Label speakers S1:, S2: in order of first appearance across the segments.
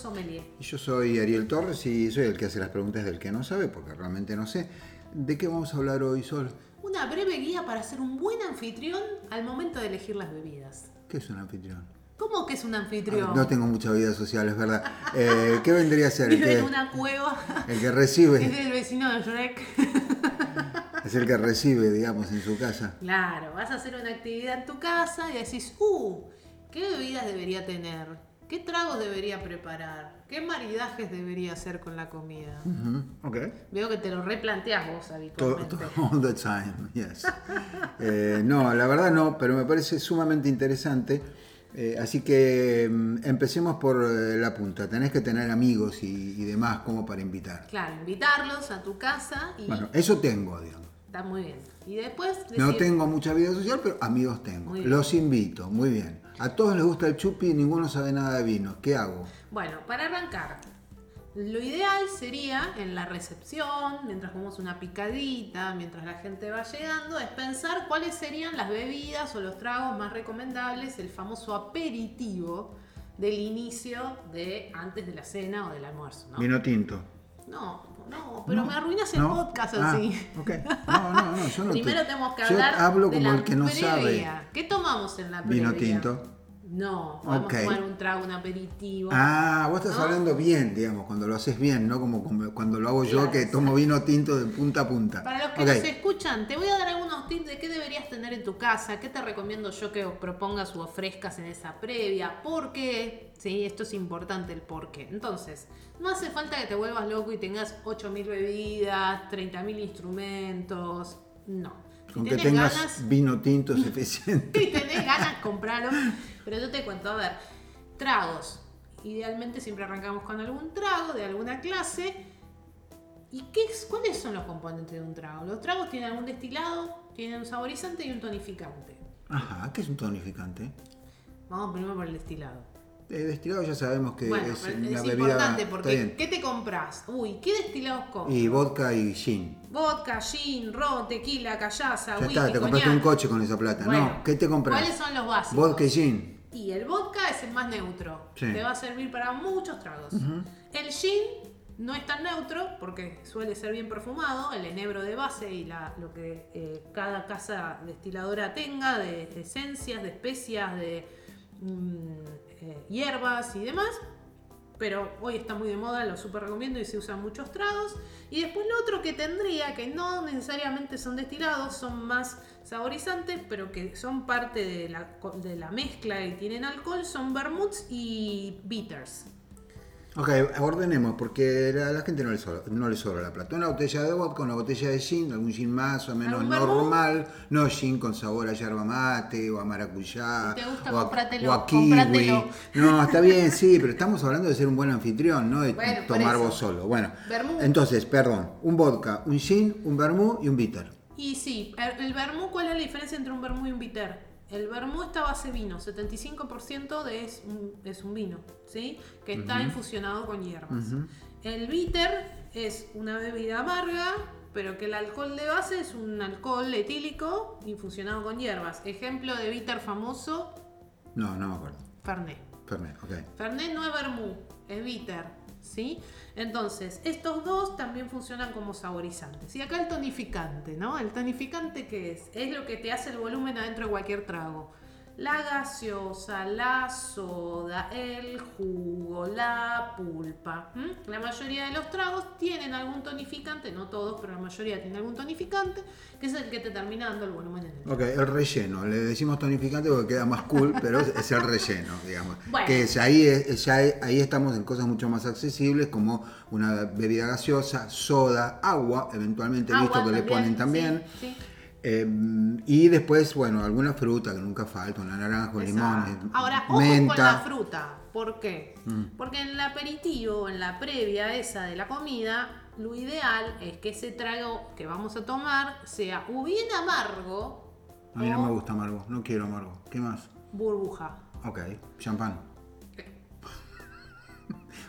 S1: Sommelier.
S2: Y Yo soy Ariel Torres y soy el que hace las preguntas del que no sabe, porque realmente no sé. ¿De qué vamos a hablar hoy, Sol?
S1: Una breve guía para ser un buen anfitrión al momento de elegir las bebidas.
S2: ¿Qué es un anfitrión?
S1: ¿Cómo que es un anfitrión?
S2: No tengo mucha vida social, es verdad. Eh, ¿Qué vendría a ser? El
S1: Vive en una cueva.
S2: el que
S1: Es
S2: recibe,
S1: del vecino de Shrek.
S2: es el que recibe, digamos, en su casa.
S1: Claro, vas a hacer una actividad en tu casa y decís, uh, ¿qué bebidas debería tener? ¿Qué tragos debería preparar? ¿Qué maridajes debería hacer con la comida?
S2: Ujú, Ok.
S1: Veo que te lo replanteas vos habitualmente.
S2: todo- all the time, yes. Eh, no, la verdad no, pero me parece sumamente interesante. Eh, así que mm, empecemos por eh, la punta. Tenés que tener amigos y, y demás como para invitar.
S1: Claro, invitarlos a tu casa y
S2: Bueno, eso tengo, digamos.
S1: está muy bien. Y después
S2: No tengo mucha vida social, pero amigos tengo. Los invito, muy bien. A todos les gusta el chupi y ninguno sabe nada de vino. ¿Qué hago?
S1: Bueno, para arrancar, lo ideal sería en la recepción, mientras comemos una picadita, mientras la gente va llegando, es pensar cuáles serían las bebidas o los tragos más recomendables, el famoso aperitivo del inicio de antes de la cena o del almuerzo, ¿no?
S2: Vino tinto.
S1: No, no, pero
S2: No,
S1: me arruinas el
S2: ¿no?
S1: podcast
S2: Ah,
S1: así.
S2: ok. No, no, no, yo no
S1: Primero
S2: te-
S1: tenemos que
S2: yo
S1: hablar
S2: hablo
S1: de
S2: como
S1: la
S2: el que no sabe.
S1: previa. ¿Qué tomamos en la previa?
S2: Vino tinto.
S1: No, podemos
S2: Ok.
S1: tomar un trago, un aperitivo.
S2: Ah, vos estás
S1: ¿No?
S2: hablando bien, digamos, cuando lo haces bien, no como, como cuando lo hago yo,
S1: Claro,
S2: que tomo vino tinto de punta a punta.
S1: Para los que
S2: Ok.
S1: nos escuchan, te voy a dar algunos tips de qué deberías tener en tu casa, qué te recomiendo yo que propongas o ofrezcas en esa previa, por qué, sí, esto es importante el por qué. Entonces, no hace falta que te vuelvas loco y tengas 8.000 bebidas, 30.000 instrumentos, no.
S2: Con que tengas
S1: ganas,
S2: vino tinto suficiente.
S1: si tenés ganas, compralo. Pero yo te cuento, a ver, tragos. Idealmente siempre arrancamos con algún trago de alguna clase. ¿Y qué es, cuáles son los componentes de un trago? Los tragos tienen algún destilado, tienen un saborizante y un tonificante.
S2: Ajá, ¿qué es un tonificante?
S1: Vamos primero por el destilado.
S2: El destilado ya sabemos que
S1: bueno,
S2: es una
S1: es
S2: bebida.
S1: importante porque. ¿qué te compras? Uy, ¿qué destilados compras?
S2: Y vodka y gin.
S1: Vodka, gin, ron, tequila, callaza,
S2: Ya
S1: whisky,
S2: está, te compraste un
S1: coñac.
S2: coche con esa plata.
S1: Bueno,
S2: no, ¿qué te compras?
S1: ¿Cuáles son los básicos?
S2: Vodka y gin.
S1: Y el vodka es el más neutro.
S2: Sí.
S1: Te va a servir para muchos tragos. El gin no es tan neutro porque suele ser bien perfumado. El enebro de base y la- lo que eh, cada casa destiladora tenga de esencias, de especias, de mm, eh, hierbas y demás. Pero hoy está muy de moda, lo super recomiendo y se usan muchos tragos. Y después lo otro que tendría, que no necesariamente son destilados, son más saborizantes, pero que son parte de la, de la mezcla y tienen alcohol, son vermouths y bitters.
S2: Ok, ordenemos, porque a la gente no le, sobra, no le sobra la plata. Una botella de vodka, una botella de gin, algún gin más o menos normal, no gin con sabor a yerba mate o a maracuyá.
S1: Si te gusta,
S2: o a,
S1: cómpratelo,
S2: o a kiwi. No, está bien, sí, pero estamos hablando de ser un buen anfitrión, no de
S1: Bueno,
S2: tomar vos solo. Bueno,
S1: Vermouth.
S2: entonces, perdón, un vodka, un gin, un vermouth y un bitter.
S1: Y sí, el, vermouth, ¿cuál es la diferencia entre un vermouth y un bitter? El vermouth está base vino, 75% de es, un, es un vino, ¿sí? Que está infusionado con hierbas. El bitter es una bebida amarga, pero que el alcohol de base es un alcohol etílico infusionado con hierbas. Ejemplo de bitter famoso,
S2: No, no me acuerdo.
S1: Fernet.
S2: Fernet, ok.
S1: Fernet no es vermouth, es bitter, ¿sí? Entonces, estos dos también funcionan como saborizantes. Y acá el tonificante, ¿no? ¿El tonificante qué es? Es lo que te hace el volumen adentro de cualquier trago. La gaseosa, la soda, el jugo, la pulpa. La mayoría de los tragos tienen algún tonificante, no todos, pero la mayoría tienen algún tonificante, que es el que te termina dando el volumen en el.
S2: Ok, el relleno. Le decimos tonificante porque queda más cool, pero es, el relleno, digamos.
S1: Bueno.
S2: Que es, ahí, es- ya ahí estamos en cosas mucho más accesibles como una bebida gaseosa, soda, agua, eventualmente
S1: Agua
S2: visto que le ponen también.
S1: sí, sí.
S2: Eh, y después, bueno, alguna fruta que nunca falta, una naranja, un limón, eh,
S1: Ahora, ojo
S2: menta.
S1: con la fruta. ¿Por qué?
S2: Mm.
S1: Porque en el aperitivo, en la previa esa de la comida, lo ideal es que ese trago que vamos a tomar sea o bien amargo
S2: A mí no me gusta amargo, no quiero amargo. ¿Qué más?
S1: burbuja.
S2: Ok, champán.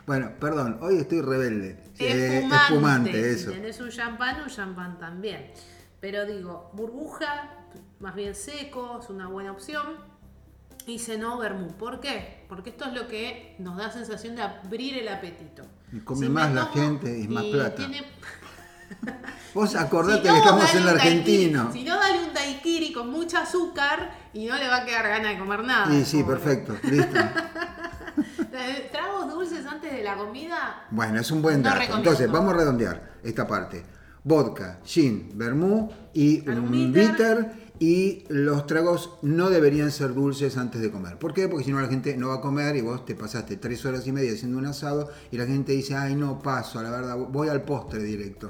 S2: Bueno, perdón, hoy estoy rebelde. Eh,
S1: Espumante.
S2: espumante,
S1: Si
S2: eso.
S1: tenés un champán, un champán también. Pero digo, burbuja, más bien seco, es una buena opción. Y no vermú. ¿Por qué? Porque esto es lo que nos da sensación de abrir el apetito.
S2: Y come
S1: me
S2: más la gente y más plata.
S1: tiene-
S2: Vos acordate
S1: Si no,
S2: que estamos en
S1: un
S2: argentino.
S1: daiquiri. Si no, dale un daiquiri con mucha azúcar y no le va a quedar gana de comer nada.
S2: Sí, sí,
S1: pobre.
S2: perfecto, listo.
S1: Tragos dulces antes de la comida.
S2: Bueno, es un buen dato. Entonces, vamos a redondear esta parte. Vodka, gin, vermú y
S1: Un bitter.
S2: Y los tragos no deberían ser dulces antes de comer. ¿Por qué? Porque si no la gente no va a comer y vos te pasaste tres horas y media haciendo un asado y la gente dice, ay no, paso, la verdad, voy al postre directo.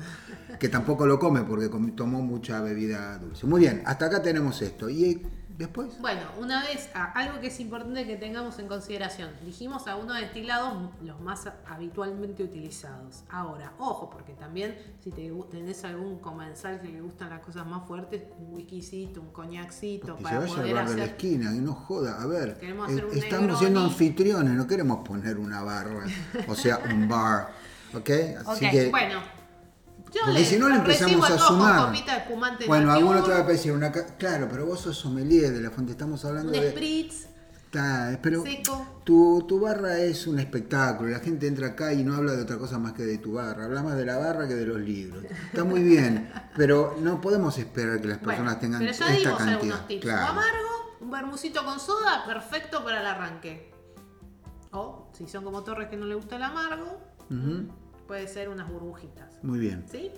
S2: Que tampoco lo come porque tomó mucha bebida dulce. Muy bien, hasta acá tenemos esto. ¿Y después?
S1: Bueno, una vez, a- algo que es importante que tengamos en consideración. Dijimos algunos destilados los más a- habitualmente utilizados. Ahora, ojo, porque también si te, tenés algún comensal que le gustan las cosas más fuertes, un whiskycito, un coñacito,
S2: Que se
S1: para
S2: vaya al
S1: poder
S2: bar de la
S1: hacer.
S2: esquina y no joda. A ver, eh,
S1: hacer
S2: estamos siendo anfitriones, no queremos poner una barra, o sea, un bar. ¿Ok? Así
S1: Ok,
S2: que,
S1: bueno. Yo
S2: porque
S1: le
S2: si no le empezamos a sumar. Bueno, alguno te va a decir una. Claro, pero vos sos sommelier de la fuente, estamos hablando
S1: un
S2: de.
S1: spritz
S2: Está, pero
S1: seco.
S2: tu, tu barra es un espectáculo, la gente entra acá y no habla de otra cosa más que de tu barra, habla más de la barra que de los libros. Está muy bien, pero no podemos esperar que las personas
S1: Bueno,
S2: tengan
S1: pero ya
S2: esta
S1: dimos
S2: cantidad.
S1: algunos tips.
S2: Claro.
S1: Amargo, un bermucito con soda, perfecto para el arranque. O, si son como Torres que no le gusta el amargo,
S2: Ujú,
S1: puede ser unas burbujitas.
S2: Muy bien.
S1: ¿Sí?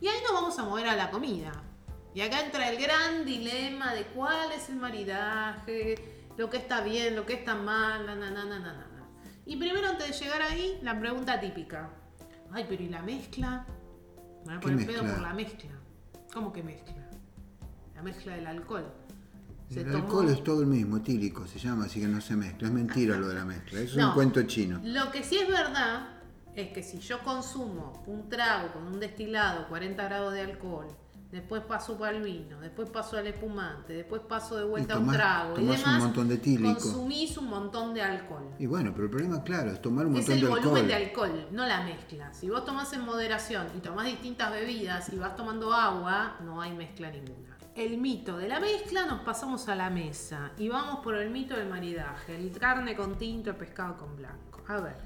S1: Y ahí nos vamos a mover a la comida. Y acá entra el gran dilema de cuál es el maridaje, lo que está bien, lo que está mal, na, na, na, na, na, na. Y primero antes de llegar ahí, la pregunta típica. Ay, pero ¿y la mezcla? Me voy a
S2: ¿Qué
S1: poner pedo por la mezcla. ¿Cómo que mezcla? La mezcla del alcohol. Se
S2: El
S1: tomó-
S2: alcohol es todo el mismo, etílico se llama, así que no se mezcla. Es mentira lo de la mezcla, eso es un cuento chino.
S1: Lo que sí es verdad es que si yo consumo un trago con un destilado, 40 grados de alcohol, después paso para el vino, después paso al espumante, después paso de vuelta a un
S2: tomás-
S1: trago y
S2: un
S1: demás,
S2: montón de etílico.
S1: consumís un montón de alcohol.
S2: Y bueno, pero el problema, claro, es tomar un
S1: Es
S2: montón
S1: el
S2: de
S1: volumen
S2: alcohol.
S1: de alcohol, no la mezcla. Si vos tomás en moderación y tomás distintas bebidas y vas tomando agua, no hay mezcla ninguna. El mito de la mezcla, nos pasamos a la mesa y vamos por el mito del maridaje. El carne con tinto, el pescado con blanco. A ver,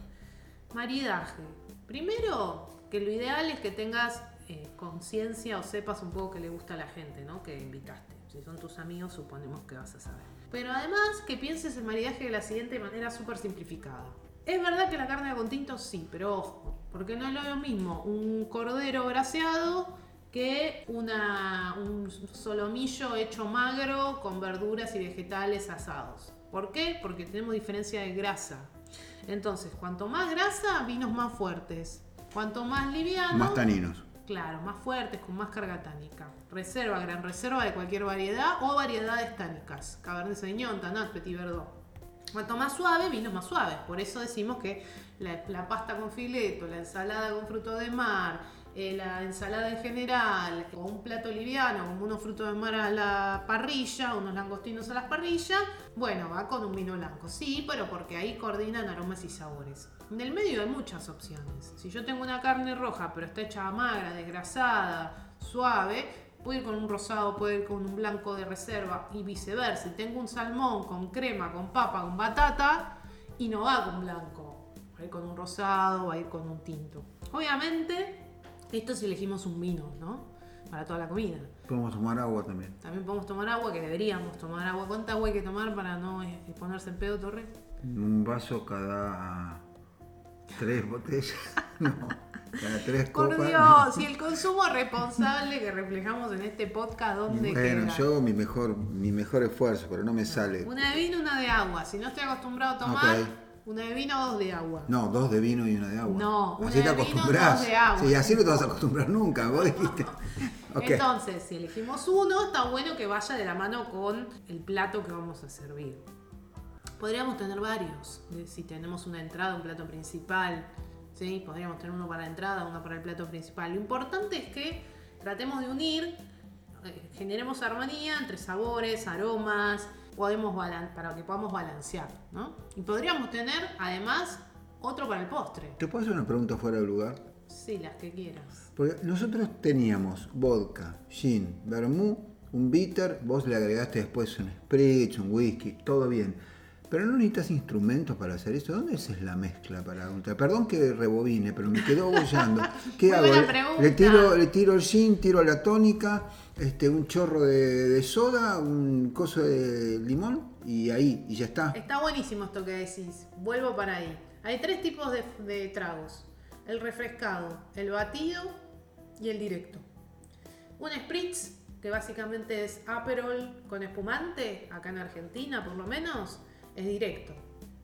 S1: maridaje. Primero, que lo ideal es que tengas eh, conciencia o sepas un poco que le gusta a la gente, ¿no? Que invitaste. Si son tus amigos, suponemos que vas a saber. Pero además, que pienses el maridaje de la siguiente manera súper simplificada. Es verdad que la carne con tinto sí, pero ojo, porque no es lo mismo un cordero braseado que una, un solomillo hecho magro con verduras y vegetales asados. ¿Por qué? Porque tenemos diferencia de grasa. Entonces, cuanto más grasa, vinos más fuertes. Cuanto más liviano,
S2: Más taninos.
S1: Claro, más fuertes, con más carga tánica. Reserva, gran reserva de cualquier variedad o variedades tánicas. Cabernet Sauvignon, Tanat, Petit Verdot. Cuanto más suave, vinos más suaves. Por eso decimos que la, la pasta con fileto, la ensalada con fruto de mar, eh, la ensalada en general, o un plato liviano, como unos frutos de mar a la parrilla, unos langostinos a las parrillas, bueno, va con un vino blanco. Sí, pero porque ahí coordinan aromas y sabores. En el medio hay muchas opciones. Si yo tengo una carne roja, pero está hecha magra, desgrasada, suave, puedo ir con un rosado, puedo ir con un blanco de reserva y viceversa. Si tengo un salmón con crema, con papa, con batata, y no va con blanco. Va ir con un rosado, va ir con un tinto. Obviamente, esto si elegimos un vino, ¿no? Para toda la comida.
S2: Podemos tomar agua también.
S1: También podemos tomar agua, que deberíamos tomar agua. ¿Cuánta agua hay que tomar para no ponerse en pedo, Torre?
S2: Un vaso cada tres botellas. No, cada tres
S1: Por
S2: copas.
S1: Dios, y el consumo responsable que reflejamos en este podcast, ¿dónde
S2: Bueno,
S1: queda?
S2: yo mi mejor, mi mejor esfuerzo, pero no me sale.
S1: Una de vino, una de agua. Si no estoy acostumbrado a tomar. Una de vino, dos de agua.
S2: No, dos de vino y una de agua.
S1: No, una
S2: así te
S1: de vino,
S2: acostumbras.
S1: dos de agua.
S2: Sí, así no te vas a acostumbrar nunca. Vos dijiste.
S1: Entonces, si elegimos uno, está bueno que vaya de la mano con el plato que vamos a servir. Podríamos tener varios. Si tenemos una entrada, un plato principal, ¿sí? podríamos tener uno para la entrada, uno para el plato principal. Lo importante es que tratemos de unir, eh, generemos armonía entre sabores, aromas, podemos para que podamos balancear. ¿no? Y podríamos tener, además, otro para el postre.
S2: ¿Te puedo hacer una pregunta fuera de lugar?
S1: Sí, las que quieras.
S2: Porque nosotros teníamos vodka, gin, vermú, un bitter, vos le agregaste después un spritz, un whisky, todo bien. Pero no necesitas instrumentos para hacer eso. ¿Dónde es la mezcla para untar? Perdón que rebobine, pero me quedó bollando. ¿Qué
S1: Muy
S2: hago?
S1: buena
S2: Le- tiro, le tiro el gin, tiro la tónica, este, un chorro de, de soda, un coso de limón y ahí, y ya está.
S1: Está buenísimo esto que decís. Vuelvo para ahí. Hay tres tipos de, de tragos. El refrescado, el batido y el directo. Un spritz, que básicamente es Aperol con espumante, acá en Argentina por lo menos, es directo.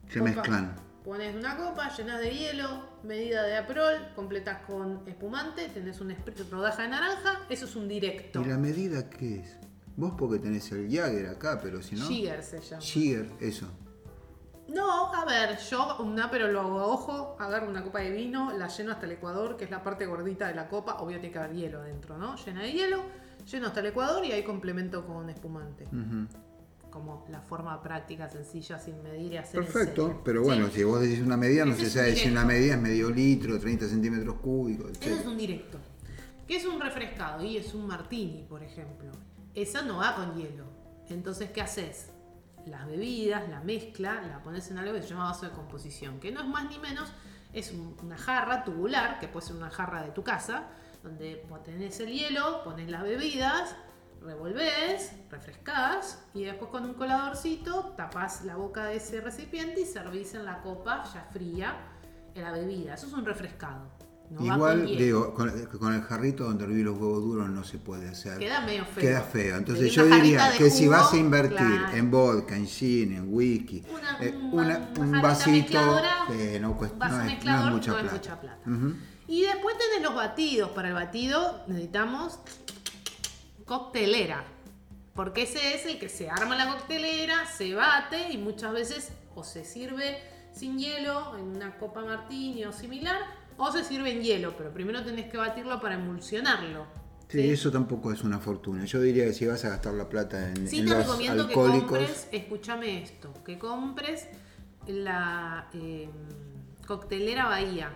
S2: Se
S1: Copa-
S2: mezclan.
S1: Pones una copa, llenas de hielo, medida de Aperol, completas con espumante, tenés un spritz, rodaja de naranja, eso es un directo.
S2: ¿Y la medida qué es? Vos porque tenés el Jagger acá, pero si no...
S1: Jigger se llama.
S2: Jigger, eso.
S1: No, a ver, yo un pero lo hago a ojo, agarro una copa de vino, la lleno hasta el ecuador, que es la parte gordita de la copa, obvio tiene que haber hielo adentro, ¿no? Llena de hielo, lleno hasta el ecuador y ahí complemento con espumante.
S2: Ujú.
S1: Como la forma práctica, sencilla, sin medir y hacer
S2: Perfecto, pero
S1: Sí.
S2: bueno, si vos decís una medida, no se sabe si una medida es medio litro, 30 centímetros cúbicos,
S1: Ese es un directo. ¿Qué es un refrescado? Y es un martini, por ejemplo. Esa no va con hielo. Entonces, ¿qué haces? Las bebidas, la mezcla, la pones en algo que se llama vaso de composición, que no es más ni menos, es un- una jarra tubular, que puede ser una jarra de tu casa, donde tenés el hielo, pones las bebidas, revolvés, refrescás y después con un coladorcito tapás la boca de ese recipiente y servís en la copa ya fría la bebida. Eso es un refrescado. No
S2: Igual,
S1: con
S2: digo, con, con el jarrito donde herví los huevos duros no se puede hacer.
S1: Queda medio feo.
S2: Queda feo. Entonces yo diría que si vas a invertir
S1: claro.
S2: en vodka, en gin, en whisky,
S1: Una-
S2: eh,
S1: un-
S2: una-
S1: una
S2: un
S1: jarrita
S2: vasito, eh, no, cuesta, no es, no es mucha
S1: no es
S2: plata.
S1: mucha plata. Y después tenés los batidos. Para el batido necesitamos coctelera. Porque ese es el que se arma la coctelera, se bate y muchas veces o se sirve sin hielo en una copa martini o similar, o se sirve en hielo, pero primero tenés que batirlo para emulsionarlo.
S2: Sí, eso tampoco es una fortuna. Yo diría que si vas a gastar la plata en,
S1: Sí
S2: en
S1: te
S2: los
S1: recomiendo que
S2: alcohólicos,
S1: compres, escúchame esto, que compres la eh, coctelera Bahía,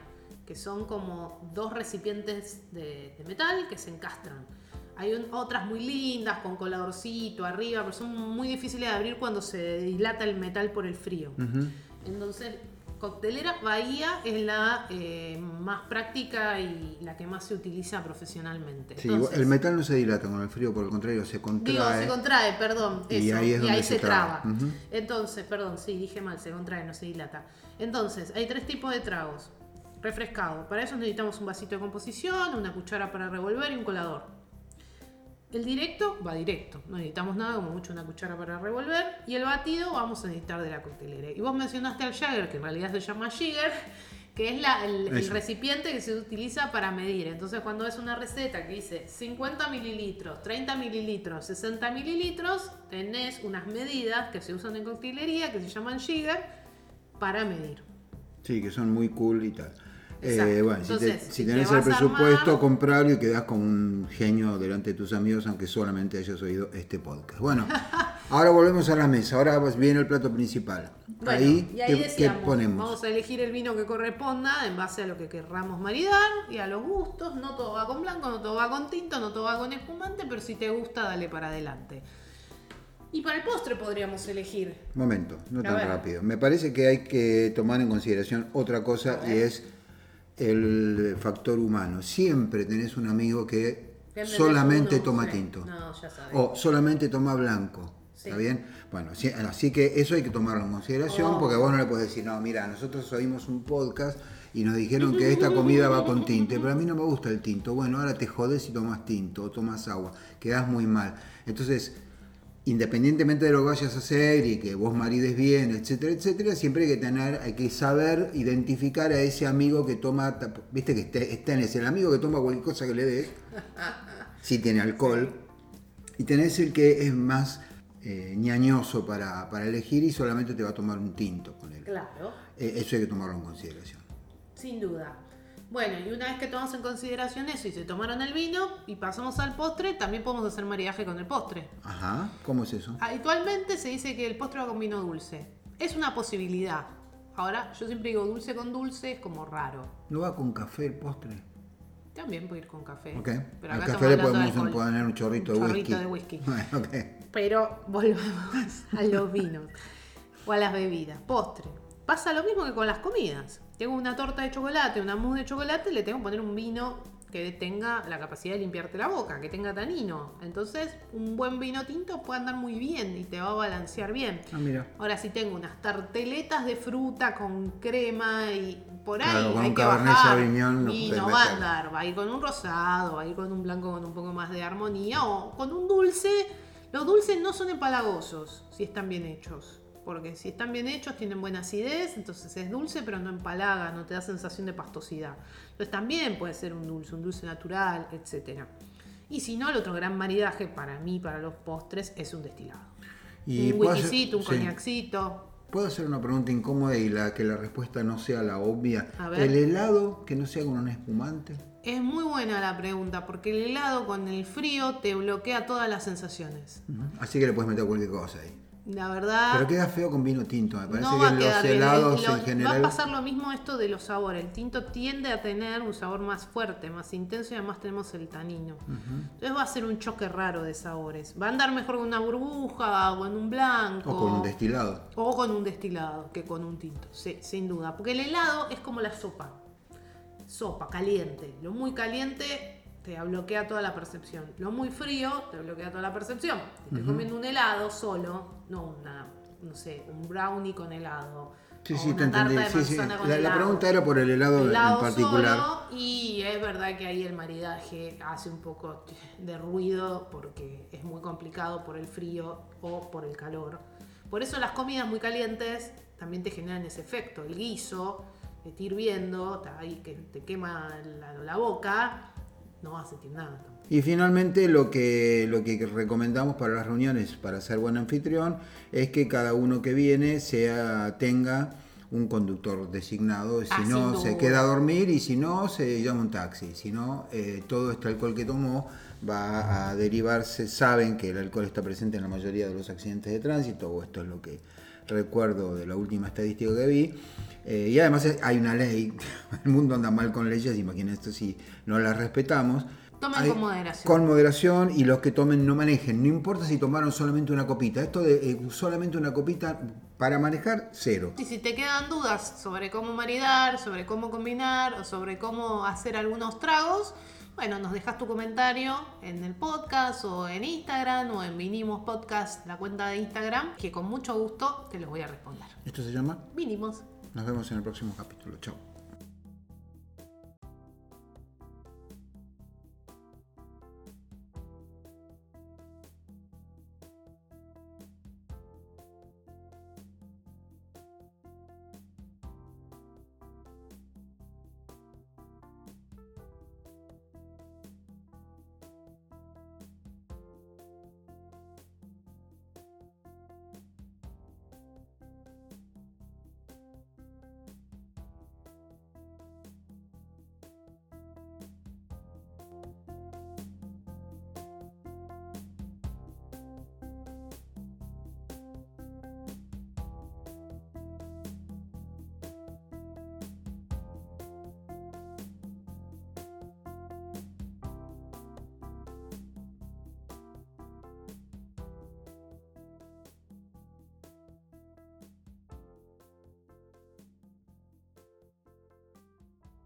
S1: que son como dos recipientes de, de metal que se encastran. Hay un- otras muy lindas con coladorcito arriba, pero son muy difíciles de abrir cuando se dilata el metal por el frío.
S2: Ujú.
S1: Entonces, coctelera Bahía es la eh, más práctica y la que más se utiliza profesionalmente.
S2: Sí,
S1: Entonces,
S2: el metal no se dilata con el frío, por el contrario, se contrae.
S1: Digo, se contrae, perdón.
S2: Y
S1: eso,
S2: ahí es donde se
S1: se traba.
S2: traba. Ujú.
S1: Entonces, perdón, sí, dije mal, se contrae, no se dilata. Entonces, hay tres tipos de tragos. Refrescado. Para eso necesitamos un vasito de composición, una cuchara para revolver y un colador. El directo va directo, no necesitamos nada, como mucho una cuchara para revolver. Y el batido vamos a necesitar de la coctelera. Y vos mencionaste al Jagger, que en realidad se llama Jigger, que es la- el, recipiente que se utiliza para medir. Entonces, cuando es una receta que dice 50 mililitros, 30 mililitros, 60 mililitros, tenés unas medidas que se usan en coctelería, que se llaman Jigger, para medir.
S2: Sí, que son muy cool y tal. Eh, bueno, si, te- si tenés el presupuesto,
S1: armar-
S2: comprarlo y quedás como un genio delante de tus amigos, aunque solamente hayas oído este podcast. Bueno, ahora volvemos a la mesa. Ahora viene el plato principal.
S1: Bueno,
S2: ahí,
S1: y ahí
S2: ¿qué, qué
S1: decíamos,
S2: ponemos?
S1: vamos a elegir el vino que corresponda en base a lo que querramos maridar y a los gustos. No todo va con blanco, no todo va con tinto, no todo va con espumante, pero si te gusta, dale para adelante. Y para el postre podríamos elegir.
S2: Momento, no
S1: A
S2: tan
S1: ver.
S2: rápido. Me parece que hay que tomar en consideración otra cosa y es el factor humano. Siempre tenés un amigo que
S1: ¿Qué entendés
S2: solamente
S1: uno?
S2: toma
S1: Sí.
S2: tinto.
S1: No, ya sabes.
S2: O solamente toma blanco.
S1: Sí.
S2: ¿Está bien? Bueno, sí, así que eso hay que tomarlo en consideración
S1: Oh.
S2: porque vos no le podés decir, no, mira, nosotros oímos un podcast y nos dijeron que esta comida va con tinte, pero a mí no me gusta el tinto. Bueno, ahora te jodes y tomas tinto o tomas agua, quedás muy mal. Entonces, independientemente de lo que vayas a hacer y que vos marides bien, etcétera, etcétera, siempre hay que tener, hay que saber identificar a ese amigo que toma, viste que está en ese, el amigo que toma cualquier cosa que le des. sí tiene alcohol. Y tenés el que es más eh, ñañoso para, para elegir y solamente te va a tomar un tinto con él.
S1: Claro,
S2: Eh, eso hay que tomarlo en consideración.
S1: sin duda. Bueno, y una vez que tomamos en consideración eso y se tomaron el vino y pasamos al postre, también podemos hacer maridaje con el postre.
S2: Ajá, ¿cómo es eso?
S1: Habitualmente se dice que el postre va con vino dulce. Es una posibilidad. Ahora, yo siempre digo dulce con dulce, es como raro.
S2: ¿No va con café el postre?
S1: También puede ir con café.
S2: Ok.
S1: Pero
S2: Al café le
S1: de
S2: podemos poner un chorrito,
S1: Un
S2: de,
S1: chorrito
S2: whisky.
S1: de whisky.
S2: Bueno, ok.
S1: Pero volvamos a los vinos o a las bebidas. Postre. Pasa lo mismo que con las comidas. Tengo una torta de chocolate, una mousse de chocolate, le tengo que poner un vino que tenga la capacidad de limpiarte la boca, que tenga tanino. Entonces, un buen vino tinto puede andar muy bien y te va a balancear bien.
S2: Ah, mira.
S1: Ahora, si tengo unas tarteletas de fruta con crema y por ahí
S2: Claro,
S1: hay que bajar
S2: Sauvignon
S1: y no va a andar. Va a ir con un rosado, va a ir con un blanco con un poco más de armonía o con un dulce. Los dulces no son empalagosos si están bien hechos. Porque si están bien hechos tienen buena acidez, entonces es dulce pero no empalaga, no te da sensación de pastosidad. Entonces también puede ser un dulce, un dulce natural, etc. Y si no, el otro gran maridaje para mí, para los postres, es un destilado. un
S2: puedo hacer-
S1: whiskycito, un
S2: sí.
S1: coñacito.
S2: ¿Puedo hacer una pregunta incómoda y la que la respuesta no sea la obvia?
S1: A ver.
S2: ¿El helado que no sea con un espumante?
S1: Es muy buena la pregunta, porque el helado con el frío te bloquea todas las sensaciones.
S2: Así que le puedes meter cualquier cosa ahí.
S1: La verdad,
S2: Pero queda feo con vino tinto. Me parece
S1: no va a
S2: que
S1: quedar
S2: los
S1: bien.
S2: helados
S1: Lo-
S2: en general.
S1: Va a pasar lo mismo esto de los sabores. El tinto tiende a tener un sabor más fuerte, más intenso y además tenemos el tanino. Entonces va a ser un choque raro de sabores. Va a andar mejor con una burbuja o en un blanco.
S2: O con un destilado.
S1: O con un destilado que con un tinto, sí, sin duda. Porque el helado es como la sopa. Sopa, caliente. Lo muy caliente te bloquea toda la percepción. Lo muy frío te bloquea toda la percepción. Si estoy comiendo un helado solo, no una, no sé, un brownie con helado.
S2: Sí, sí, te entendí. Sí, sí. La, pregunta era por el helado,
S1: Helado
S2: en particular.
S1: solo, y es verdad que ahí el maridaje hace un poco de ruido porque es muy complicado por el frío o por el calor. Por eso las comidas muy calientes también te generan ese efecto. El guiso, que te hirviendo, te- ahí que te quema la, la boca, no vas a sentir nada. tampoco.
S2: Y finalmente lo que, lo que recomendamos para las reuniones, para ser buen anfitrión, es que cada uno que viene sea, tenga un conductor designado. Si
S1: Ah,
S2: no, se queda a dormir y si no, se llama un taxi. Si no, eh, todo este alcohol que tomó va a derivarse. Saben que el alcohol está presente en la mayoría de los accidentes de tránsito, o esto es lo que recuerdo de la última estadística que vi. Eh, y además hay una ley, el mundo anda mal con leyes, imagínate si no las respetamos.
S1: Tomen
S2: Hay-
S1: con moderación.
S2: Con moderación y los que tomen no manejen. No importa si tomaron solamente una copita. Esto de eh, solamente una copita para manejar, cero.
S1: Y si te quedan dudas sobre cómo maridar, sobre cómo combinar o sobre cómo hacer algunos tragos, bueno, nos dejas tu comentario en el podcast o en Instagram o en Vinimos Podcast, la cuenta de Instagram, que con mucho gusto te los voy a responder.
S2: Esto se llama.
S1: Vinimos.
S2: Nos vemos en el próximo capítulo. Chao.